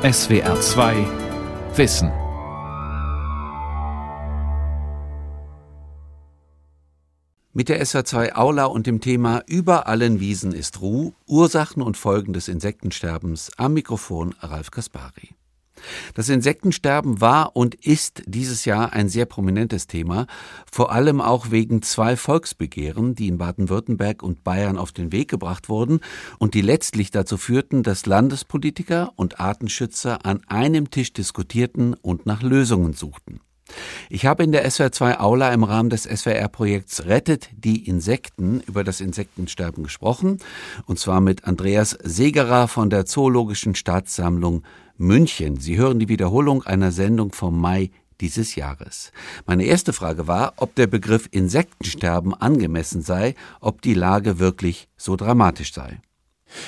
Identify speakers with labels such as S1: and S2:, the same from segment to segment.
S1: SWR 2 Wissen.
S2: Mit der SWR2 Aula und dem Thema Über allen Wiesen ist Ruh, Ursachen und Folgen des Insektensterbens am Mikrofon Ralf Kaspari. Das Insektensterben war und ist dieses Jahr ein sehr prominentes Thema, vor allem auch wegen zwei Volksbegehren, die in Baden-Württemberg und Bayern auf den Weg gebracht wurden und die letztlich dazu führten, dass Landespolitiker und Artenschützer an einem Tisch diskutierten und nach Lösungen suchten. Ich habe in der SWR2 Aula im Rahmen des SWR-Projekts Rettet die Insekten über das Insektensterben gesprochen, und zwar mit Andreas Segerer von der Zoologischen Staatssammlung München. Sie hören die Wiederholung einer Sendung vom Mai dieses Jahres. Meine erste Frage war, ob der Begriff Insektensterben angemessen sei, ob die Lage wirklich so dramatisch sei.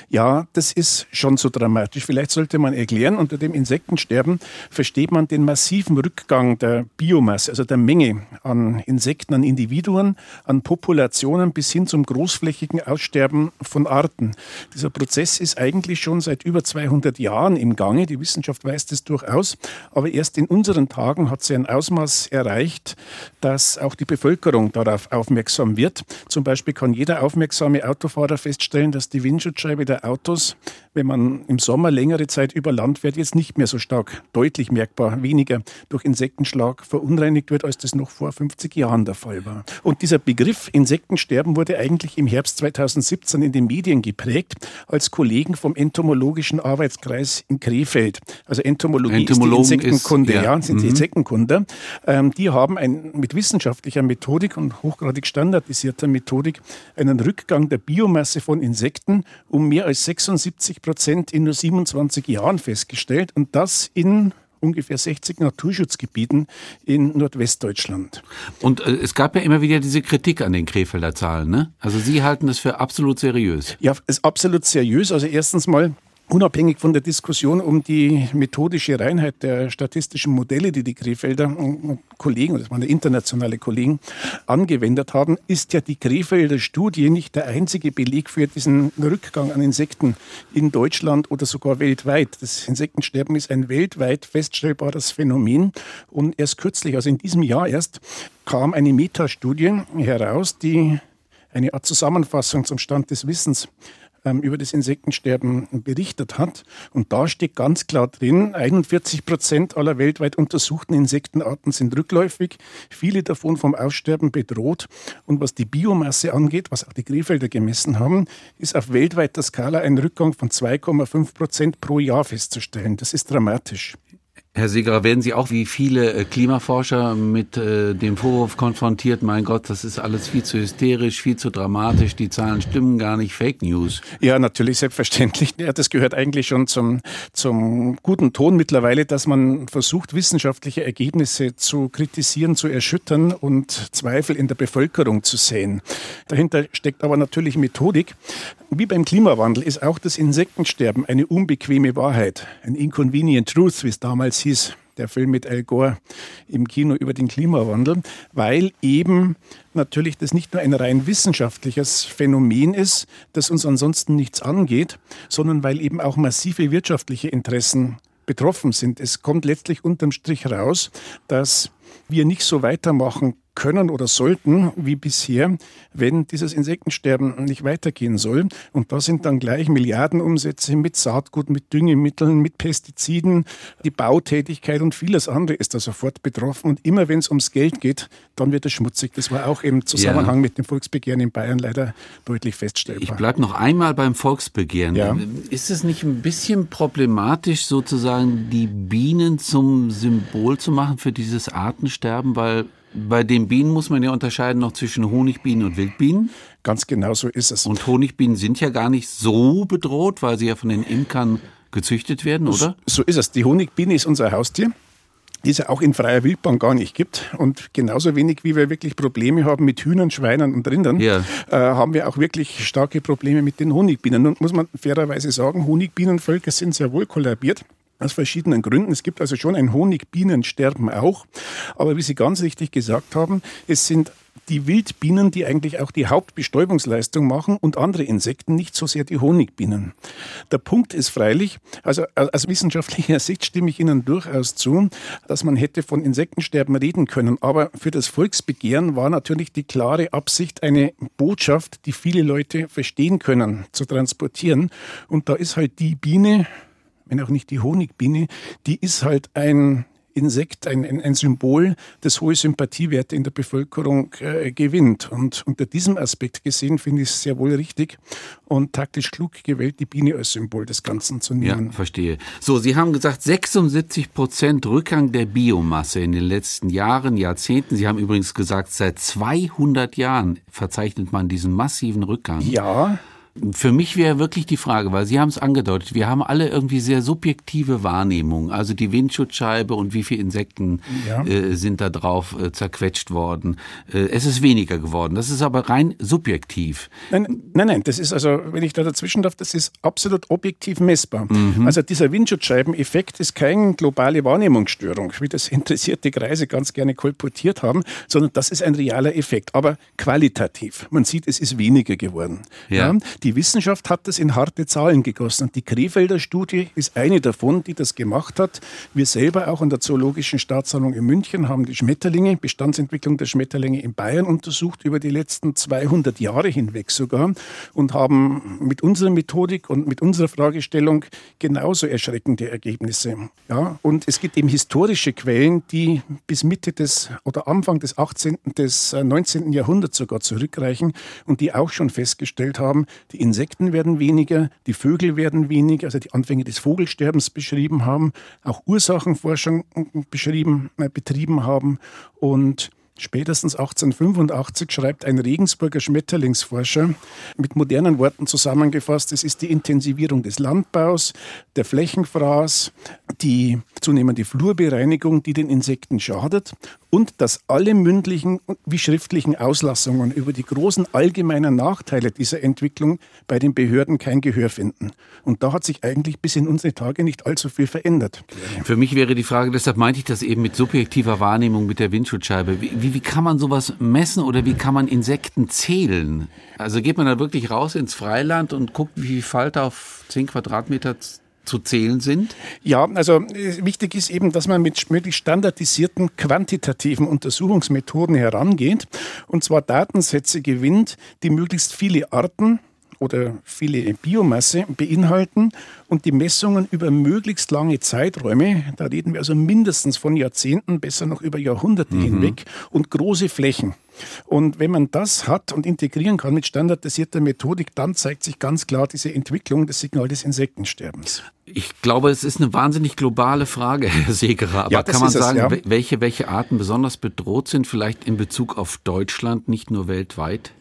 S3: Ja, das ist schon so dramatisch. Vielleicht sollte man erklären, unter dem Insektensterben versteht man den massiven Rückgang der Biomasse, also der Menge an Insekten, an Individuen, an Populationen bis hin zum großflächigen Aussterben von Arten. Dieser Prozess ist eigentlich schon seit über 200 Jahren im Gange. Die Wissenschaft weiß das durchaus. Aber erst in unseren Tagen hat sie ein Ausmaß erreicht, dass auch die Bevölkerung darauf aufmerksam wird. Zum Beispiel kann jeder aufmerksame Autofahrer feststellen, dass die Windschutzscheibe Fahrtreibe der Autos, wenn man im Sommer längere Zeit über Land fährt, jetzt nicht mehr so stark, deutlich merkbar weniger durch Insektenschlag verunreinigt wird, als das noch vor 50 Jahren der Fall war. Und dieser Begriff Insektensterben wurde eigentlich im Herbst 2017 in den Medien geprägt, als Kollegen vom Entomologischen Arbeitskreis in Krefeld. Also Entomologie ist die Insektenkunde, ist, ja. ja. sind mhm. die Insektenkunde. Ähm, die haben ein, mit wissenschaftlicher Methodik und hochgradig standardisierter Methodik einen Rückgang der Biomasse von Insekten um um mehr als 76 Prozent in nur 27 Jahren festgestellt und das in ungefähr 60 Naturschutzgebieten in Nordwestdeutschland.
S2: Und äh, es gab ja immer wieder diese Kritik an den Krefelder Zahlen, ne? Also Sie halten das für absolut seriös.
S3: Ja, es ist absolut seriös. Also erstens mal Unabhängig von der Diskussion um die methodische Reinheit der statistischen Modelle, die die Krefelder Kollegen, das waren internationale Kollegen, angewendet haben, ist ja die Krefelder Studie nicht der einzige Beleg für diesen Rückgang an Insekten in Deutschland oder sogar weltweit. Das Insektensterben ist ein weltweit feststellbares Phänomen. Und erst kürzlich, also in diesem Jahr erst, kam eine Metastudie heraus, die eine Art Zusammenfassung zum Stand des Wissens ähm, über das Insektensterben berichtet hat. Und da steht ganz klar drin, 41 Prozent aller weltweit untersuchten Insektenarten sind rückläufig, viele davon vom Aussterben bedroht. Und was die Biomasse angeht, was auch die Krefelder gemessen haben, ist auf weltweiter Skala ein Rückgang von 2,5 Prozent pro Jahr festzustellen. Das ist dramatisch.
S2: Herr Segerer, werden Sie auch wie viele äh, Klimaforscher mit äh, dem Vorwurf konfrontiert, mein Gott, das ist alles viel zu hysterisch, viel zu dramatisch, die Zahlen stimmen gar nicht, Fake News?
S3: Ja, natürlich, selbstverständlich. Ja, das gehört eigentlich schon zum, zum guten Ton mittlerweile, dass man versucht, wissenschaftliche Ergebnisse zu kritisieren, zu erschüttern und Zweifel in der Bevölkerung zu sehen. Dahinter steckt aber natürlich Methodik. Wie beim Klimawandel ist auch das Insektensterben eine unbequeme Wahrheit, ein inconvenient truth, wie es damals hieß, der Film mit Al Gore im Kino über den Klimawandel, weil eben natürlich das nicht nur ein rein wissenschaftliches Phänomen ist, das uns ansonsten nichts angeht, sondern weil eben auch massive wirtschaftliche Interessen betroffen sind. Es kommt letztlich unterm Strich raus, dass wir nicht so weitermachen können oder sollten wie bisher, wenn dieses Insektensterben nicht weitergehen soll. Und da sind dann gleich Milliardenumsätze mit Saatgut, mit Düngemitteln, mit Pestiziden, die Bautätigkeit und vieles andere ist da sofort betroffen. Und immer wenn es ums Geld geht, dann wird es schmutzig. Das war auch im Zusammenhang ja. mit dem Volksbegehren in Bayern leider deutlich feststellbar.
S2: Ich bleibe noch einmal beim Volksbegehren. Ja. Ist es nicht ein bisschen problematisch, sozusagen die Bienen zum Symbol zu machen für dieses Artensterben, weil bei den Bienen muss man ja unterscheiden noch zwischen Honigbienen und Wildbienen.
S3: Ganz genau so ist es.
S2: Und Honigbienen sind ja gar nicht so bedroht, weil sie ja von den Imkern gezüchtet werden, oder?
S3: So ist es. Die Honigbiene ist unser Haustier die es ja auch in freier Wildbahn gar nicht gibt. Und genauso wenig, wie wir wirklich Probleme haben mit Hühnern, Schweinen und Rindern, ja. äh, haben wir auch wirklich starke Probleme mit den Honigbienen. Nun muss man fairerweise sagen, Honigbienenvölker sind sehr wohl kollabiert. Aus verschiedenen Gründen. Es gibt also schon ein Honigbienensterben auch. Aber wie Sie ganz richtig gesagt haben, es sind die Wildbienen, die eigentlich auch die Hauptbestäubungsleistung machen und andere Insekten, nicht so sehr die Honigbienen. Der Punkt ist freilich, also aus wissenschaftlicher Sicht stimme ich Ihnen durchaus zu, dass man hätte von Insektensterben reden können. Aber für das Volksbegehren war natürlich die klare Absicht, eine Botschaft, die viele Leute verstehen können, zu transportieren. Und da ist halt die Biene, wenn auch nicht die Honigbiene, die ist halt ein Insekt, ein, ein, ein Symbol, das hohe Sympathiewerte in der Bevölkerung äh, gewinnt. Und unter diesem Aspekt gesehen finde ich es sehr wohl richtig und taktisch klug gewählt, die Biene als Symbol des Ganzen zu nehmen.
S2: Ja, verstehe. So, Sie haben gesagt, 76 Prozent Rückgang der Biomasse in den letzten Jahren, Jahrzehnten. Sie haben übrigens gesagt, seit 200 Jahren verzeichnet man diesen massiven Rückgang.
S3: Ja.
S2: Für mich wäre wirklich die Frage, weil Sie haben es angedeutet, wir haben alle irgendwie sehr subjektive Wahrnehmungen. Also die Windschutzscheibe und wie viele Insekten ja. äh, sind da drauf äh, zerquetscht worden. Äh, es ist weniger geworden. Das ist aber rein subjektiv.
S3: Nein, nein, nein, das ist also, wenn ich da dazwischen darf, das ist absolut objektiv messbar. Mhm. Also dieser Windschutzscheibeneffekt ist keine globale Wahrnehmungsstörung, wie das interessierte Kreise ganz gerne kolportiert haben, sondern das ist ein realer Effekt, aber qualitativ. Man sieht, es ist weniger geworden. Ja. ja die Wissenschaft hat das in harte Zahlen gegossen. Und die Krefelder Studie ist eine davon, die das gemacht hat. Wir selber auch an der Zoologischen Staatssammlung in München haben die Schmetterlinge, Bestandsentwicklung der Schmetterlinge in Bayern untersucht, über die letzten 200 Jahre hinweg sogar. Und haben mit unserer Methodik und mit unserer Fragestellung genauso erschreckende Ergebnisse. Ja, und es gibt eben historische Quellen, die bis Mitte des oder Anfang des 18., des 19. Äh, Jahrhunderts sogar zurückreichen und die auch schon festgestellt haben, die Insekten werden weniger, die Vögel werden weniger, also die Anfänge des Vogelsterbens beschrieben haben, auch Ursachenforschung beschrieben, äh, betrieben haben. Und Spätestens 1885 schreibt ein Regensburger Schmetterlingsforscher mit modernen Worten zusammengefasst, es ist die Intensivierung des Landbaus, der Flächenfraß, die zunehmende Flurbereinigung, die den Insekten schadet und dass alle mündlichen wie schriftlichen Auslassungen über die großen allgemeinen Nachteile dieser Entwicklung bei den Behörden kein Gehör finden. Und da hat sich eigentlich bis in unsere Tage nicht allzu viel verändert.
S2: Für mich wäre die Frage, deshalb meinte ich das eben mit subjektiver Wahrnehmung mit der Windschutzscheibe. Wie, wie, kann man sowas messen oder wie kann man Insekten zählen? Also geht man da wirklich raus ins Freiland und guckt, wie viel Falter auf 10 Quadratmeter zu zählen sind?
S3: Ja, also äh, wichtig ist eben, dass man mit möglichst standardisierten quantitativen Untersuchungsmethoden herangeht und zwar Datensätze gewinnt, die möglichst viele Arten oder viele Biomasse beinhalten und die Messungen über möglichst lange Zeiträume, da reden wir also mindestens von Jahrzehnten, besser noch über Jahrhunderte mhm. hinweg und große Flächen. Und wenn man das hat und integrieren kann mit standardisierter Methodik, dann zeigt sich ganz klar diese Entwicklung des Signals des Insektensterbens.
S2: Ich glaube, es ist eine wahnsinnig globale Frage, Herr Segerer. Aber ja, kann man sagen, es, ja. welche, welche Arten besonders bedroht sind, vielleicht in Bezug auf Deutschland, nicht nur weltweit?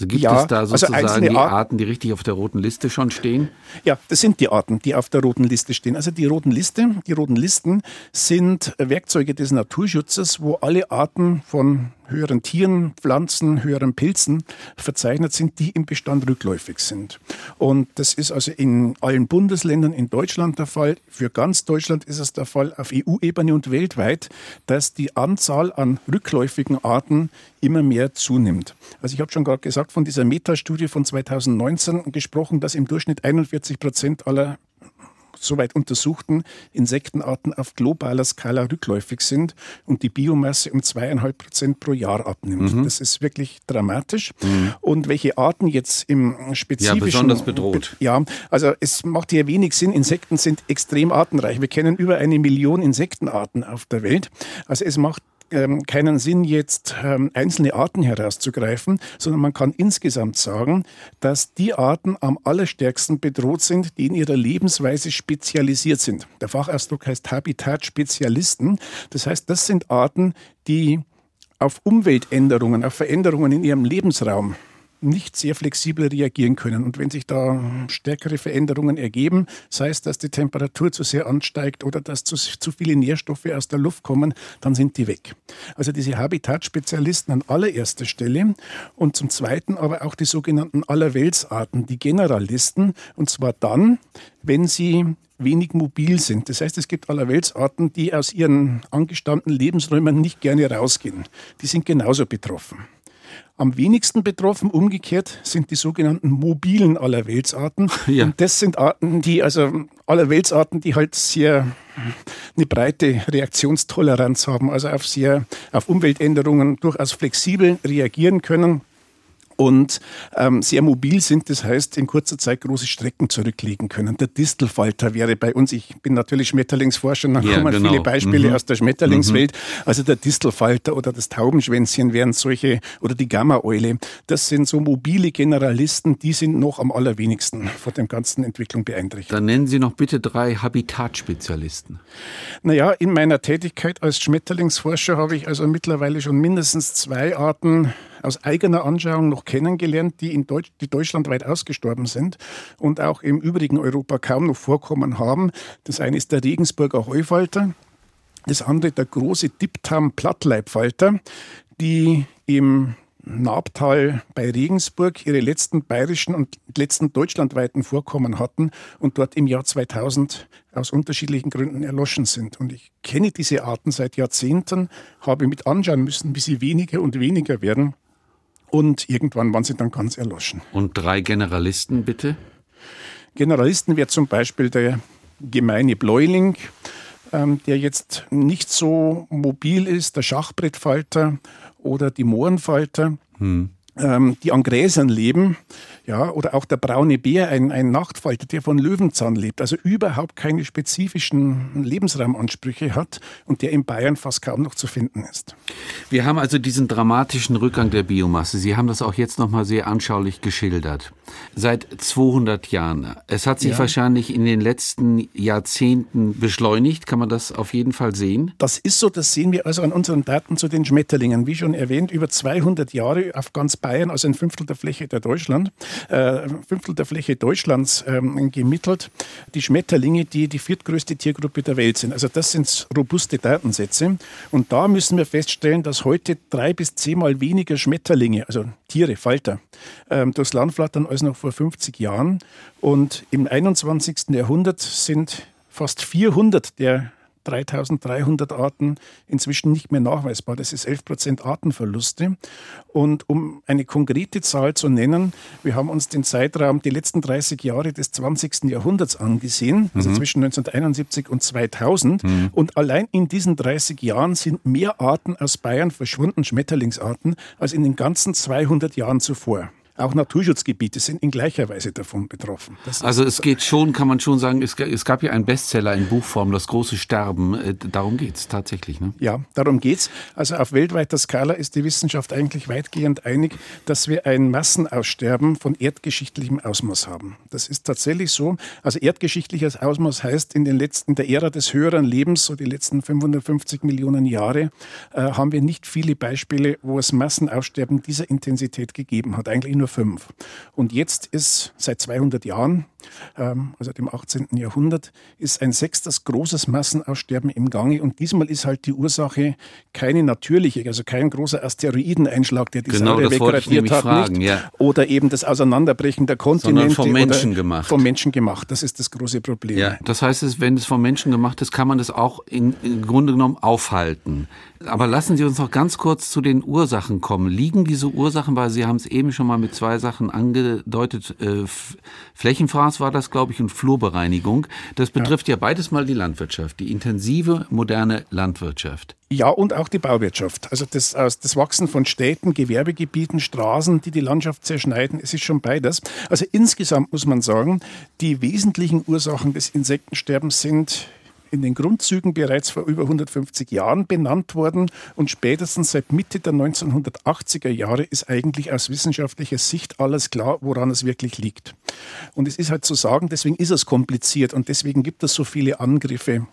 S2: Also gibt ja, es da also sozusagen also die Arten, die richtig auf der roten Liste schon stehen?
S3: Ja, das sind die Arten, die auf der roten Liste stehen. Also die roten Liste, die roten Listen sind Werkzeuge des Naturschutzes, wo alle Arten von höheren Tieren, Pflanzen, höheren Pilzen verzeichnet sind, die im Bestand rückläufig sind. Und das ist also in allen Bundesländern in Deutschland der Fall. Für ganz Deutschland ist es der Fall auf EU-Ebene und weltweit, dass die Anzahl an rückläufigen Arten immer mehr zunimmt. Also ich habe schon gerade gesagt, von dieser Metastudie von 2019 gesprochen, dass im Durchschnitt 41 Prozent aller soweit untersuchten Insektenarten auf globaler Skala rückläufig sind und die Biomasse um zweieinhalb Prozent pro Jahr abnimmt. Mhm. Das ist wirklich dramatisch. Mhm. Und welche Arten jetzt im spezifischen... Ja,
S2: besonders bedroht.
S3: Ja, also es macht hier wenig Sinn. Insekten sind extrem artenreich. Wir kennen über eine Million Insektenarten auf der Welt. Also es macht ähm, keinen Sinn, jetzt ähm, einzelne Arten herauszugreifen, sondern man kann insgesamt sagen, dass die Arten am allerstärksten bedroht sind, die in ihrer Lebensweise spezialisiert sind. Der Fachausdruck heißt Habitatspezialisten. Das heißt, das sind Arten, die auf Umweltänderungen, auf Veränderungen in ihrem Lebensraum nicht sehr flexibel reagieren können. Und wenn sich da stärkere Veränderungen ergeben, sei es, dass die Temperatur zu sehr ansteigt oder dass zu, zu viele Nährstoffe aus der Luft kommen, dann sind die weg. Also diese Habitatspezialisten an allererster Stelle und zum Zweiten aber auch die sogenannten Allerweltsarten, die Generalisten, und zwar dann, wenn sie wenig mobil sind. Das heißt, es gibt Allerweltsarten, die aus ihren angestammten Lebensräumen nicht gerne rausgehen. Die sind genauso betroffen. Am wenigsten betroffen, umgekehrt, sind die sogenannten mobilen Allerweltsarten. Ja. Und das sind Arten, die, also Allerweltsarten, die halt sehr eine breite Reaktionstoleranz haben, also auf sehr, auf Umweltänderungen durchaus flexibel reagieren können und ähm, sehr mobil sind. Das heißt, in kurzer Zeit große Strecken zurücklegen können. Der Distelfalter wäre bei uns, ich bin natürlich Schmetterlingsforscher, dann ja, kommen genau. viele Beispiele mhm. aus der Schmetterlingswelt. Mhm. Also der Distelfalter oder das Taubenschwänzchen wären solche, oder die Gamma-Eule. Das sind so mobile Generalisten, die sind noch am allerwenigsten von der ganzen Entwicklung beeinträchtigt.
S2: Dann nennen Sie noch bitte drei Habitatspezialisten.
S3: Naja, in meiner Tätigkeit als Schmetterlingsforscher habe ich also mittlerweile schon mindestens zwei Arten aus eigener Anschauung noch kennengelernt, die in Deutsch, die deutschlandweit ausgestorben sind und auch im übrigen Europa kaum noch Vorkommen haben. Das eine ist der Regensburger Heufalter, das andere der große Diptam-Plattleibfalter, die im Nabtal bei Regensburg ihre letzten bayerischen und letzten deutschlandweiten Vorkommen hatten und dort im Jahr 2000 aus unterschiedlichen Gründen erloschen sind. Und ich kenne diese Arten seit Jahrzehnten, habe mit anschauen müssen, wie sie weniger und weniger werden und irgendwann waren sie dann ganz erloschen.
S2: Und drei Generalisten bitte?
S3: Generalisten wäre zum Beispiel der gemeine Bläuling, ähm, der jetzt nicht so mobil ist, der Schachbrettfalter oder die Mohrenfalter. Hm ähm, die an Gräsern leben, ja, oder auch der braune Bär, ein, ein Nachtfalter, der von Löwenzahn lebt, also überhaupt keine spezifischen Lebensraumansprüche hat und der in Bayern fast kaum noch zu finden ist.
S2: Wir haben also diesen dramatischen Rückgang der Biomasse. Sie haben das auch jetzt nochmal sehr anschaulich geschildert. Seit 200 Jahren. Es hat sich ja. wahrscheinlich in den letzten Jahrzehnten beschleunigt. Kann man das auf jeden Fall sehen?
S3: Das ist so. Das sehen wir also an unseren Daten zu den Schmetterlingen. Wie schon erwähnt, über 200 Jahre auf ganz Bayern, also ein Fünftel der Fläche der Deutschland, äh, Fünftel der Fläche Deutschlands ähm, gemittelt. Die Schmetterlinge, die die viertgrößte Tiergruppe der Welt sind. Also das sind robuste Datensätze. Und da müssen wir feststellen, dass heute drei bis zehnmal weniger Schmetterlinge, also Tiere, Falter, ähm, durchs Land flattern als noch vor 50 Jahren. Und im 21. Jahrhundert sind fast 400 der 3300 Arten inzwischen nicht mehr nachweisbar. Das ist 11 Prozent Artenverluste. Und um eine konkrete Zahl zu nennen, wir haben uns den Zeitraum, die letzten 30 Jahre des 20. Jahrhunderts angesehen, also mhm. zwischen 1971 und 2000. Mhm. Und allein in diesen 30 Jahren sind mehr Arten aus Bayern verschwunden, Schmetterlingsarten, als in den ganzen 200 Jahren zuvor. Auch Naturschutzgebiete sind in gleicher Weise davon betroffen.
S2: Das also es geht schon, kann man schon sagen, es, es gab ja einen Bestseller in Buchform, Das große Sterben. Äh, darum geht es tatsächlich. Ne?
S3: Ja, darum geht es. Also auf weltweiter Skala ist die Wissenschaft eigentlich weitgehend einig, dass wir ein Massenaussterben von erdgeschichtlichem Ausmaß haben. Das ist tatsächlich so. Also erdgeschichtliches Ausmaß heißt, in den letzten, der Ära des höheren Lebens, so die letzten 550 Millionen Jahre, äh, haben wir nicht viele Beispiele, wo es Massenaussterben dieser Intensität gegeben hat. Eigentlich nur fünf. Und jetzt ist seit 200 Jahren, also dem 18. Jahrhundert, ist ein sechstes großes Massenaussterben im Gange. Und diesmal ist halt die Ursache keine natürliche, also kein großer Asteroideneinschlag, der die
S2: genau, Säure wegradiert hat. Fragen, ja.
S3: Oder eben das Auseinanderbrechen der Kontinente.
S2: Sondern vom Menschen gemacht.
S3: Vom Menschen gemacht. Das ist das große Problem.
S2: Ja, das heißt, wenn es vom Menschen gemacht ist, kann man das auch in, im Grunde genommen aufhalten. Aber lassen Sie uns noch ganz kurz zu den Ursachen kommen. Liegen diese Ursachen, weil Sie haben es eben schon mal mit zwei Sachen angedeutet, äh, Flächenfraß war das, glaube ich, und Flurbereinigung. Das betrifft ja. ja beides mal die Landwirtschaft, die intensive, moderne Landwirtschaft.
S3: Ja, und auch die Bauwirtschaft. Also das, das Wachsen von Städten, Gewerbegebieten, Straßen, die die Landschaft zerschneiden, es ist schon beides. Also insgesamt muss man sagen, die wesentlichen Ursachen des Insektensterbens sind in den Grundzügen bereits vor über 150 Jahren benannt worden und spätestens seit Mitte der 1980er Jahre ist eigentlich aus wissenschaftlicher Sicht alles klar, woran es wirklich liegt. Und es ist halt zu sagen, deswegen ist es kompliziert und deswegen gibt es so viele Angriffe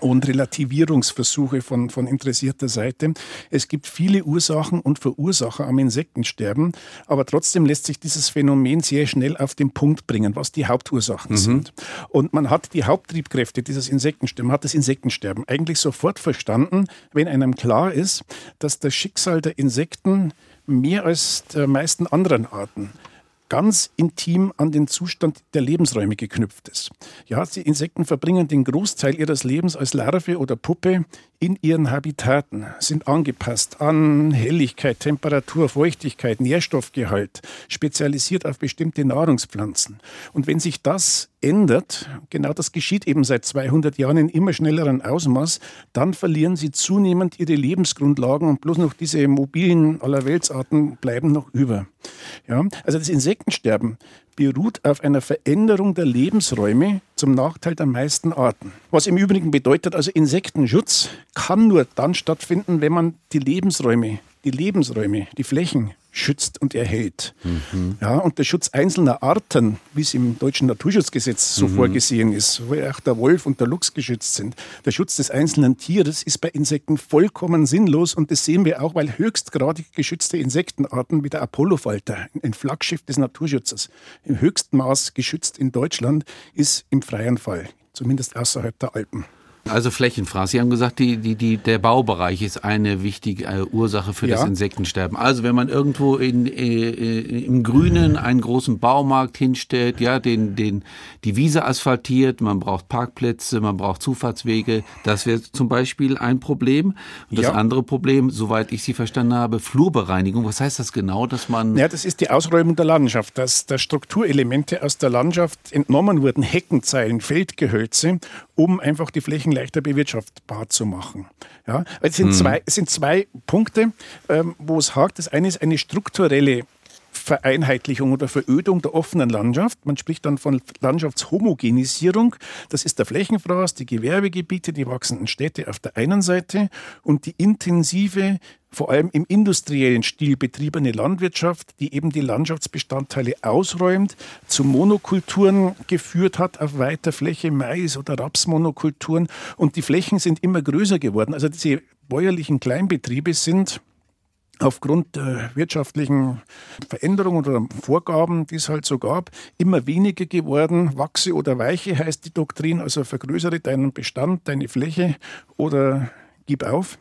S3: und Relativierungsversuche von, von interessierter Seite. Es gibt viele Ursachen und Verursacher am Insektensterben, aber trotzdem lässt sich dieses Phänomen sehr schnell auf den Punkt bringen, was die Hauptursachen mhm. sind. Und man hat die Haupttriebkräfte dieses Insektensterben, hat das Insektensterben eigentlich sofort verstanden, wenn einem klar ist, dass das Schicksal der Insekten mehr als der meisten anderen Arten ganz intim an den Zustand der Lebensräume geknüpft ist. Ja, die Insekten verbringen den Großteil ihres Lebens als Larve oder Puppe in ihren Habitaten, sind angepasst an Helligkeit, Temperatur, Feuchtigkeit, Nährstoffgehalt, spezialisiert auf bestimmte Nahrungspflanzen. Und wenn sich das ändert, genau das geschieht eben seit 200 Jahren in immer schnellerem Ausmaß, dann verlieren sie zunehmend ihre Lebensgrundlagen und bloß noch diese mobilen Allerweltsarten bleiben noch über. Ja, also das Insektensterben beruht auf einer Veränderung der Lebensräume zum Nachteil der meisten Arten. Was im Übrigen bedeutet, also Insektenschutz kann nur dann stattfinden, wenn man die Lebensräume, die Lebensräume, die Flächen schützt und erhält. Mhm. Ja, und der Schutz einzelner Arten, wie es im deutschen Naturschutzgesetz so mhm. vorgesehen ist, wo auch der Wolf und der Luchs geschützt sind, der Schutz des einzelnen Tieres ist bei Insekten vollkommen sinnlos und das sehen wir auch, weil höchstgradig geschützte Insektenarten wie der Apollofalter, ein Flaggschiff des Naturschutzes, im höchsten Maß geschützt in Deutschland, ist im freien Fall, zumindest außerhalb der Alpen.
S2: Also Flächenfraß. Sie haben gesagt, die, die, die, der Baubereich ist eine wichtige äh, Ursache für ja. das Insektensterben. Also wenn man irgendwo in, äh, äh, im Grünen einen großen Baumarkt hinstellt, ja, den, den, die Wiese asphaltiert, man braucht Parkplätze, man braucht Zufahrtswege, das wäre zum Beispiel ein Problem. Und das ja. andere Problem, soweit ich Sie verstanden habe, Flurbereinigung. Was heißt das genau, dass man...
S3: Ja, das ist die Ausräumung der Landschaft, dass da Strukturelemente aus der Landschaft entnommen wurden, Heckenzeilen, Feldgehölze, um einfach die Flächen leichter bewirtschaftbar zu machen. Ja, es sind, hm. zwei, es sind zwei Punkte, ähm, wo es hakt. Das eine ist eine strukturelle Vereinheitlichung oder Verödung der offenen Landschaft. Man spricht dann von Landschaftshomogenisierung. Das ist der Flächenfraß, die Gewerbegebiete, die wachsenden Städte auf der einen Seite und die intensive vor allem im industriellen Stil betriebene Landwirtschaft, die eben die Landschaftsbestandteile ausräumt, zu Monokulturen geführt hat auf weiter Fläche, Mais- oder Rapsmonokulturen. Und die Flächen sind immer größer geworden. Also diese bäuerlichen Kleinbetriebe sind aufgrund der wirtschaftlichen Veränderungen oder Vorgaben, die es halt so gab, immer weniger geworden. Wachse oder weiche heißt die Doktrin, also vergrößere deinen Bestand, deine Fläche oder gib auf.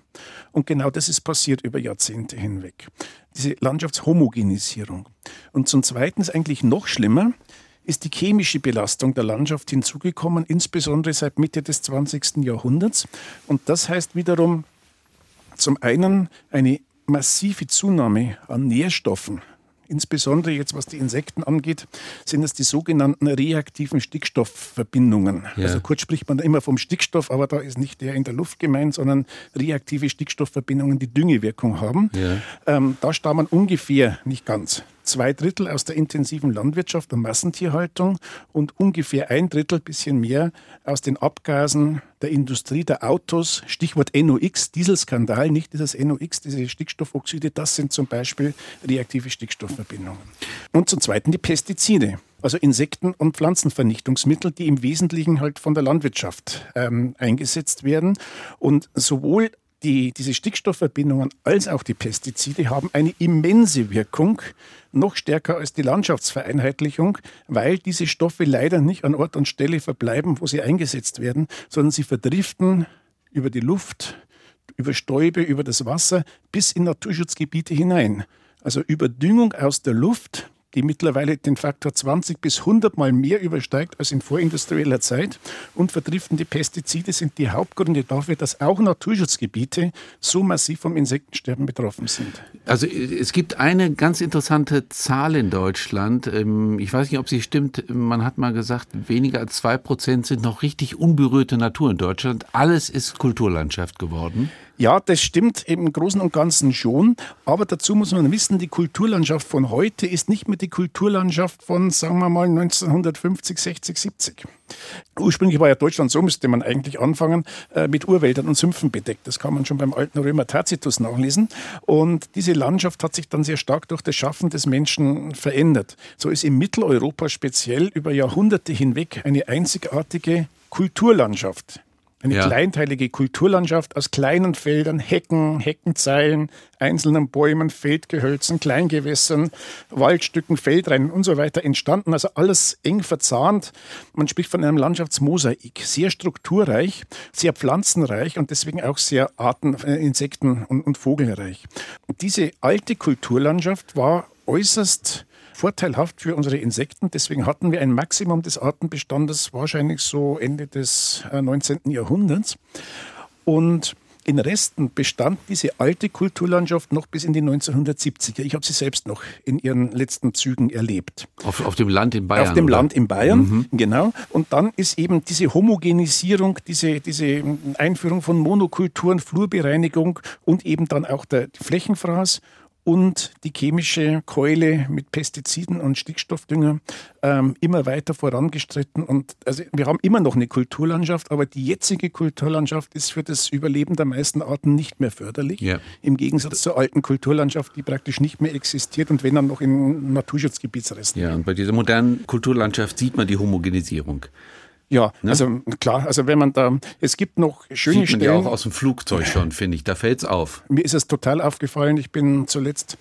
S3: Und genau das ist passiert über Jahrzehnte hinweg. Diese Landschaftshomogenisierung. Und zum Zweiten ist eigentlich noch schlimmer, ist die chemische Belastung der Landschaft hinzugekommen, insbesondere seit Mitte des 20. Jahrhunderts. Und das heißt wiederum zum einen eine massive Zunahme an Nährstoffen, insbesondere jetzt was die Insekten angeht, sind es die sogenannten reaktiven Stickstoffverbindungen. Ja. Also kurz spricht man immer vom Stickstoff, aber da ist nicht der in der Luft gemeint, sondern reaktive Stickstoffverbindungen, die Düngewirkung haben. Ja. Ähm, da stammen ungefähr, nicht ganz, zwei Drittel aus der intensiven Landwirtschaft und Massentierhaltung und ungefähr ein Drittel, bisschen mehr, aus den Abgasen der Industrie, der Autos. Stichwort NOx, Dieselskandal, nicht dieses NOx, diese Stickstoffoxide, das sind zum Beispiel reaktive Stickstoffverbindungen. Und zum Zweiten die Pestizide also Insekten- und Pflanzenvernichtungsmittel, die im Wesentlichen halt von der Landwirtschaft ähm, eingesetzt werden. Und sowohl die, diese Stickstoffverbindungen als auch die Pestizide haben eine immense Wirkung, noch stärker als die Landschaftsvereinheitlichung, weil diese Stoffe leider nicht an Ort und Stelle verbleiben, wo sie eingesetzt werden, sondern sie verdriften über die Luft, über Stäube, über das Wasser bis in Naturschutzgebiete hinein. Also Überdüngung aus der Luft die mittlerweile den Faktor 20 bis 100 Mal mehr übersteigt als in vorindustrieller Zeit. Und verdriftende Pestizide sind die Hauptgründe dafür, dass auch Naturschutzgebiete so massiv vom Insektensterben betroffen sind.
S2: Also es gibt eine ganz interessante Zahl in Deutschland. Ähm, ich weiß nicht, ob sie stimmt. Man hat mal gesagt, weniger als zwei Prozent sind noch richtig unberührte Natur in Deutschland. Alles ist Kulturlandschaft geworden.
S3: Ja, das stimmt im Großen und Ganzen schon. Aber dazu muss man wissen, die Kulturlandschaft von heute ist nicht mehr die Kulturlandschaft von, sagen wir mal, 1950, 60, 70. Ursprünglich war ja Deutschland so, müsste man eigentlich anfangen, äh, mit Urwäldern und Sümpfen bedeckt. Das kann man schon beim alten Römer Tacitus nachlesen. Und diese Landschaft hat sich dann sehr stark durch das Schaffen des Menschen verändert. So ist in Mitteleuropa speziell über Jahrhunderte hinweg eine einzigartige Kulturlandschaft eine ja. kleinteilige Kulturlandschaft aus kleinen Feldern, Hecken, Heckenzeilen, einzelnen Bäumen, Feldgehölzen, Kleingewässern, Waldstücken, Feldreinen und so weiter entstanden. Also alles eng verzahnt. Man spricht von einem Landschaftsmosaik. Sehr strukturreich, sehr pflanzenreich und deswegen auch sehr Arten, äh, Insekten und, und Vogelreich. Und diese alte Kulturlandschaft war äußerst vorteilhaft für unsere Insekten. Deswegen hatten wir ein Maximum des Artenbestandes wahrscheinlich so Ende des 19. Äh, Jahrhunderts. Und in Resten bestand diese alte Kulturlandschaft noch bis in die 1970er. Ich habe sie selbst noch in ihren letzten Zügen erlebt.
S2: Auf, auf dem Land in Bayern?
S3: Auf dem oder? Land in Bayern, mhm. genau. Und dann ist eben diese Homogenisierung, diese, diese Einführung von Monokulturen, Flurbereinigung und eben dann auch der Flächenfraß und die chemische Keule mit Pestiziden und Stickstoffdünger ähm, immer weiter vorangestritten. Und also wir haben immer noch eine Kulturlandschaft, aber die jetzige Kulturlandschaft ist für das Überleben der meisten Arten nicht mehr förderlich. Ja. Im Gegensatz zur alten Kulturlandschaft, die praktisch nicht mehr existiert und wenn dann noch in Naturschutzgebietsresten.
S2: Ja, und bei dieser modernen Kulturlandschaft sieht man die Homogenisierung.
S3: Ja, ne? also klar, also wenn man da, es gibt noch schöne
S2: Sieht man
S3: Stellen.
S2: ja auch aus dem Flugzeug schon, finde ich, da fällt es auf.
S3: Mir ist es total aufgefallen, ich bin zuletzt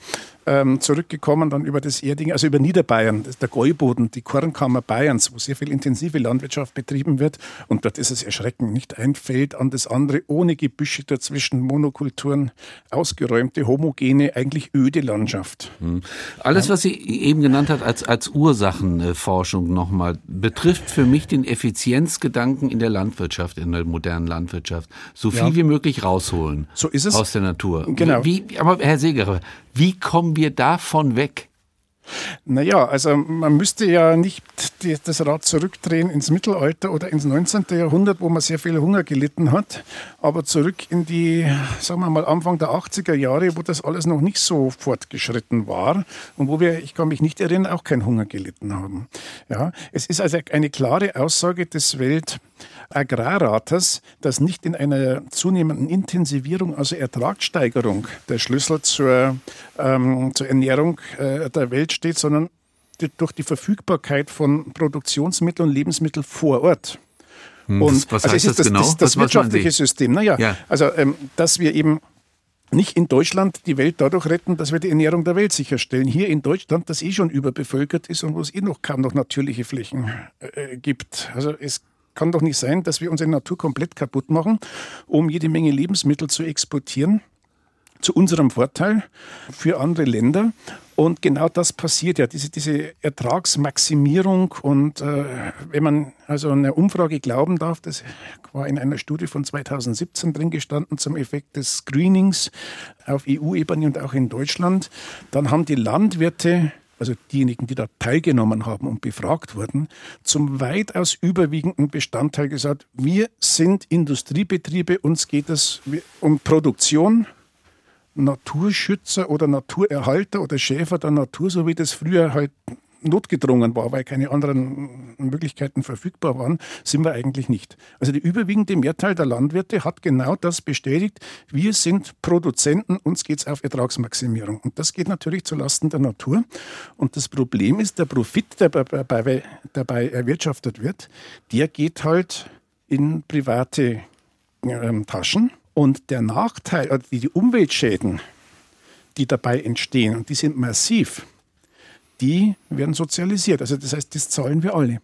S3: ähm, zurückgekommen, dann über das Erding, also über Niederbayern, der Gäuboden, die Kornkammer Bayerns, wo sehr viel intensive Landwirtschaft betrieben wird. Und dort ist es erschreckend. Nicht ein Feld an das andere, ohne Gebüsche dazwischen, Monokulturen, ausgeräumte, homogene, eigentlich öde Landschaft.
S2: Hm. Alles, was Sie eben genannt hat als, als Ursachenforschung nochmal, betrifft für mich den Effizienzgedanken in der Landwirtschaft, in der modernen Landwirtschaft. So viel ja. wie möglich rausholen.
S3: So ist es.
S2: Aus der Natur.
S3: Genau.
S2: Wie, aber Herr Segerer, wie kommen wir davon weg?
S3: Naja, also man müsste ja nicht die, das Rad zurückdrehen ins Mittelalter oder ins 19. Jahrhundert, wo man sehr viel Hunger gelitten hat, aber zurück in die, sagen wir mal, Anfang der 80er Jahre, wo das alles noch nicht so fortgeschritten war und wo wir, ich kann mich nicht erinnern, auch keinen Hunger gelitten haben. Ja, es ist also eine klare Aussage des Welt- Agrarrates, dass nicht in einer zunehmenden Intensivierung, also Ertragssteigerung, der Schlüssel zur, ähm, zur Ernährung äh, der Welt steht, sondern die, durch die Verfügbarkeit von Produktionsmitteln und Lebensmitteln vor Ort.
S2: Hm, und was also heißt das, das, genau?
S3: Das, das wirtschaftliche System. Naja, ja. also ähm, dass wir eben nicht in Deutschland die Welt dadurch retten, dass wir die Ernährung der Welt sicherstellen. Hier in Deutschland, das eh schon überbevölkert ist und wo es eh noch kaum noch natürliche Flächen äh, gibt. Also es kann doch nicht sein, dass wir unsere Natur komplett kaputt machen, um jede Menge Lebensmittel zu exportieren zu unserem Vorteil für andere Länder. Und genau das passiert ja, diese, diese Ertragsmaximierung. Und äh, wenn man also einer Umfrage glauben darf, das war in einer Studie von 2017 drin gestanden zum Effekt des Screenings auf EU-Ebene und auch in Deutschland, dann haben die Landwirte also diejenigen, die da teilgenommen haben und befragt wurden, zum weitaus überwiegenden Bestandteil gesagt, wir sind Industriebetriebe, uns geht es um Produktion, Naturschützer oder Naturerhalter oder Schäfer der Natur, so wie das früher halt notgedrungen war, weil keine anderen Möglichkeiten verfügbar waren, sind wir eigentlich nicht. Also die überwiegende Mehrteil der Landwirte hat genau das bestätigt. Wir sind Produzenten, uns geht es auf Ertragsmaximierung. Und das geht natürlich zulasten der Natur. Und das Problem ist, der Profit, der dabei, dabei erwirtschaftet wird, der geht halt in private äh, Taschen. Und der Nachteil, also die Umweltschäden, die dabei entstehen, und die sind massiv, die werden sozialisiert. Also das heißt, das zahlen wir alle.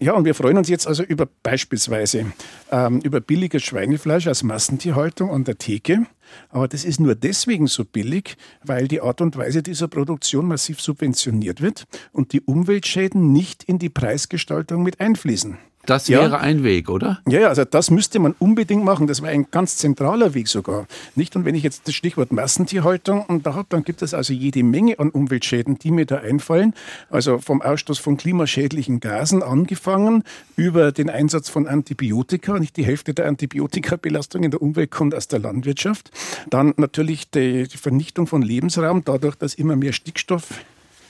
S3: Ja, und wir freuen uns jetzt also über beispielsweise ähm, über billiges Schweinefleisch aus Massentierhaltung an der Theke. Aber das ist nur deswegen so billig, weil die Art und Weise dieser Produktion massiv subventioniert wird und die Umweltschäden nicht in die Preisgestaltung mit einfließen.
S2: Das wäre ja. ein Weg, oder?
S3: Ja, ja, also das müsste man unbedingt machen. Das wäre ein ganz zentraler Weg sogar. Nicht? Und wenn ich jetzt das Stichwort Massentierhaltung und da habe, dann gibt es also jede Menge an Umweltschäden, die mir da einfallen. Also vom Ausstoß von klimaschädlichen Gasen angefangen über den Einsatz von Antibiotika. Nicht die Hälfte der Antibiotikabelastung in der Umwelt kommt aus der Landwirtschaft. Dann natürlich die Vernichtung von Lebensraum, dadurch, dass immer mehr Stickstoff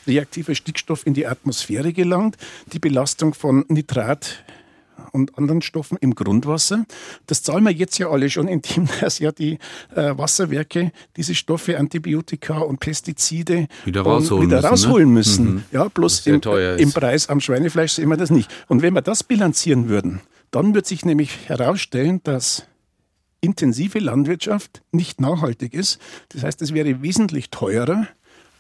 S3: reaktiver Stickstoff in die Atmosphäre gelangt, die Belastung von Nitrat und anderen Stoffen im Grundwasser. Das zahlen wir jetzt ja alle schon, indem dass ja die äh, Wasserwerke diese Stoffe, Antibiotika und Pestizide
S2: wieder rausholen
S3: wieder
S2: müssen.
S3: Rausholen ne? müssen. Mhm. Ja, bloß im, im Preis am Schweinefleisch sehen wir das nicht. Und wenn wir das bilanzieren würden, dann wird sich nämlich herausstellen, dass intensive Landwirtschaft nicht nachhaltig ist. Das heißt, es wäre wesentlich teurer,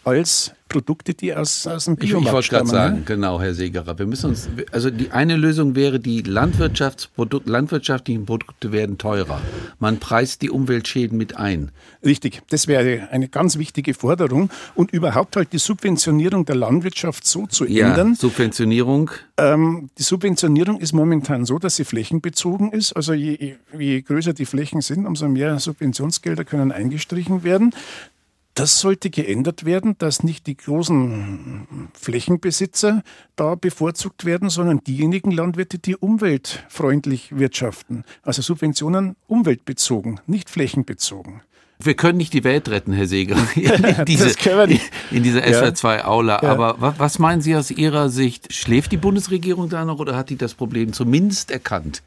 S3: als Produkte, die aus, aus dem
S2: Biomarkt Ich, ich wollte gerade sagen, ne? genau, Herr Segerer. Wir müssen uns, also die eine Lösung wäre, die Landwirtschaftsprodukt, landwirtschaftlichen Produkte werden teurer. Man preist die Umweltschäden mit ein.
S3: Richtig, das wäre eine ganz wichtige Forderung und überhaupt halt die Subventionierung der Landwirtschaft so zu ja, ändern.
S2: Subventionierung?
S3: Ähm, die Subventionierung ist momentan so, dass sie flächenbezogen ist. Also je, je größer die Flächen sind, umso mehr Subventionsgelder können eingestrichen werden. Das sollte geändert werden, dass nicht die großen Flächenbesitzer da bevorzugt werden, sondern diejenigen Landwirte, die umweltfreundlich wirtschaften. Also Subventionen umweltbezogen, nicht flächenbezogen.
S2: Wir können nicht die Welt retten, Herr Seger, in, diese, in dieser SWR2-Aula. Ja. Aber was meinen Sie aus Ihrer Sicht? Schläft die Bundesregierung da noch oder hat die das Problem zumindest erkannt?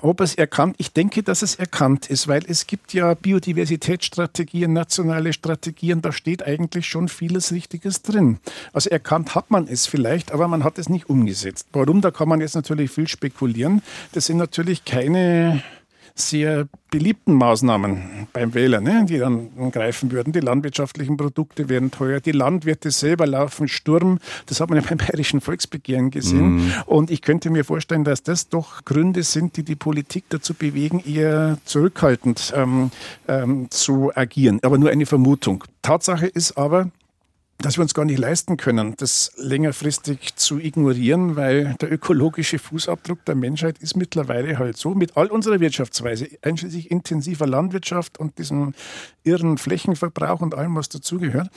S3: Ob es erkannt, ich denke, dass es erkannt ist, weil es gibt ja Biodiversitätsstrategien, nationale Strategien, da steht eigentlich schon vieles Richtiges drin. Also erkannt hat man es vielleicht, aber man hat es nicht umgesetzt. Warum? Da kann man jetzt natürlich viel spekulieren. Das sind natürlich keine sehr beliebten Maßnahmen beim Wähler, ne, die dann greifen würden. Die landwirtschaftlichen Produkte werden teuer, die Landwirte selber laufen Sturm. Das hat man ja beim Bayerischen Volksbegehren gesehen. Mhm. Und ich könnte mir vorstellen, dass das doch Gründe sind, die die Politik dazu bewegen, eher zurückhaltend ähm, ähm, zu agieren. Aber nur eine Vermutung. Tatsache ist aber, dass wir uns gar nicht leisten können, das längerfristig zu ignorieren, weil der ökologische Fußabdruck der Menschheit ist mittlerweile halt so, mit all unserer Wirtschaftsweise, einschließlich intensiver Landwirtschaft und diesem irren Flächenverbrauch und allem, was dazugehört,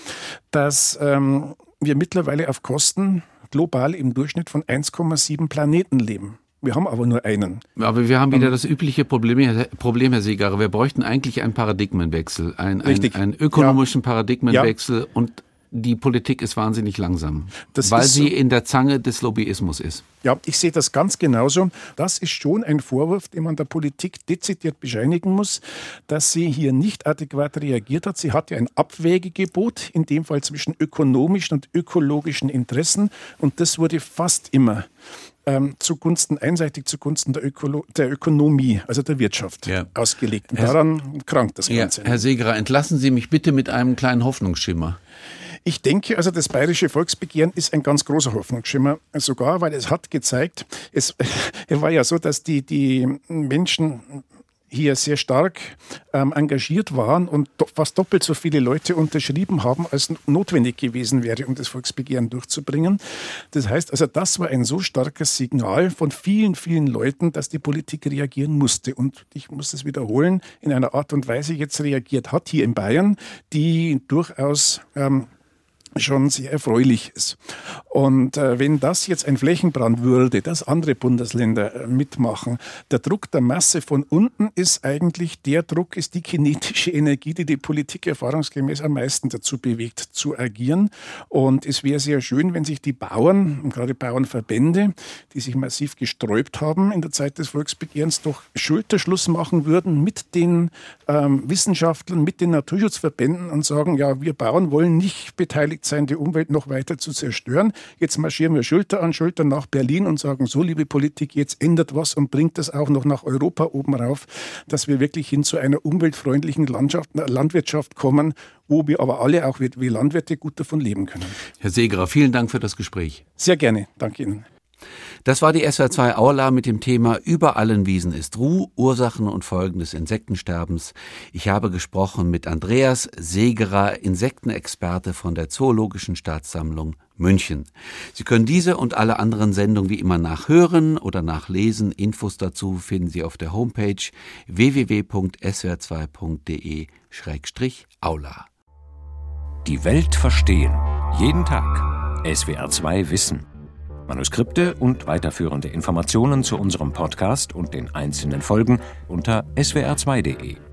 S3: dass ähm, wir mittlerweile auf Kosten global im Durchschnitt von 1,7 Planeten leben. Wir haben aber nur einen.
S2: Aber wir haben wieder das übliche Problem, Problem Herr Seegarer. Wir bräuchten eigentlich einen Paradigmenwechsel, einen, einen, einen ökonomischen ja. Paradigmenwechsel ja. und die Politik ist wahnsinnig langsam, das weil sie in der Zange des Lobbyismus ist.
S3: Ja, ich sehe das ganz genauso. Das ist schon ein Vorwurf, den man der Politik dezidiert bescheinigen muss, dass sie hier nicht adäquat reagiert hat. Sie hatte ein Abwägegebot, in dem Fall zwischen ökonomischen und ökologischen Interessen, und das wurde fast immer ähm, zugunsten, einseitig zugunsten der, Ökolo der Ökonomie, also der Wirtschaft, ja. ausgelegt. Und daran krankt das Ganze.
S2: Ja, Herr Segerer, entlassen Sie mich bitte mit einem kleinen Hoffnungsschimmer.
S3: Ich denke, also das bayerische Volksbegehren ist ein ganz großer Hoffnungsschimmer, sogar, weil es hat gezeigt, es war ja so, dass die, die Menschen hier sehr stark ähm, engagiert waren und do fast doppelt so viele Leute unterschrieben haben, als notwendig gewesen wäre, um das Volksbegehren durchzubringen. Das heißt also, das war ein so starkes Signal von vielen, vielen Leuten, dass die Politik reagieren musste. Und ich muss es wiederholen, in einer Art und Weise jetzt reagiert hat, hier in Bayern, die durchaus ähm, schon sehr erfreulich ist. Und äh, wenn das jetzt ein Flächenbrand würde, dass andere Bundesländer äh, mitmachen, der Druck der Masse von unten ist eigentlich der Druck, ist die kinetische Energie, die die Politik erfahrungsgemäß am meisten dazu bewegt, zu agieren. Und es wäre sehr schön, wenn sich die Bauern, und gerade Bauernverbände, die sich massiv gesträubt haben in der Zeit des Volksbegehrens, doch Schulterschluss machen würden mit den ähm, Wissenschaftlern, mit den Naturschutzverbänden und sagen, ja, wir Bauern wollen nicht beteiligt bereit sein, die Umwelt noch weiter zu zerstören. Jetzt marschieren wir Schulter an Schulter nach Berlin und sagen, so liebe Politik, jetzt ändert was und bringt das auch noch nach Europa oben rauf, dass wir wirklich hin zu einer umweltfreundlichen Landschaft, Landwirtschaft kommen, wo wir aber alle auch wie Landwirte gut davon leben können.
S2: Herr Segerer, vielen Dank für das Gespräch.
S3: Sehr gerne. Danke Ihnen.
S2: Das war die SWR2 Aula mit dem Thema Über allen Wiesen ist Ruh, Ursachen und Folgen des Insektensterbens. Ich habe gesprochen mit Andreas Segerer, Insektenexperte von der Zoologischen Staatssammlung München. Sie können diese und alle anderen Sendungen wie immer nachhören oder nachlesen. Infos dazu finden Sie auf der Homepage www.swr2.de-aula.
S1: Die Welt verstehen. Jeden Tag. SWR2 Wissen. Manuskripte und weiterführende Informationen zu unserem Podcast und den einzelnen Folgen unter swr2.de.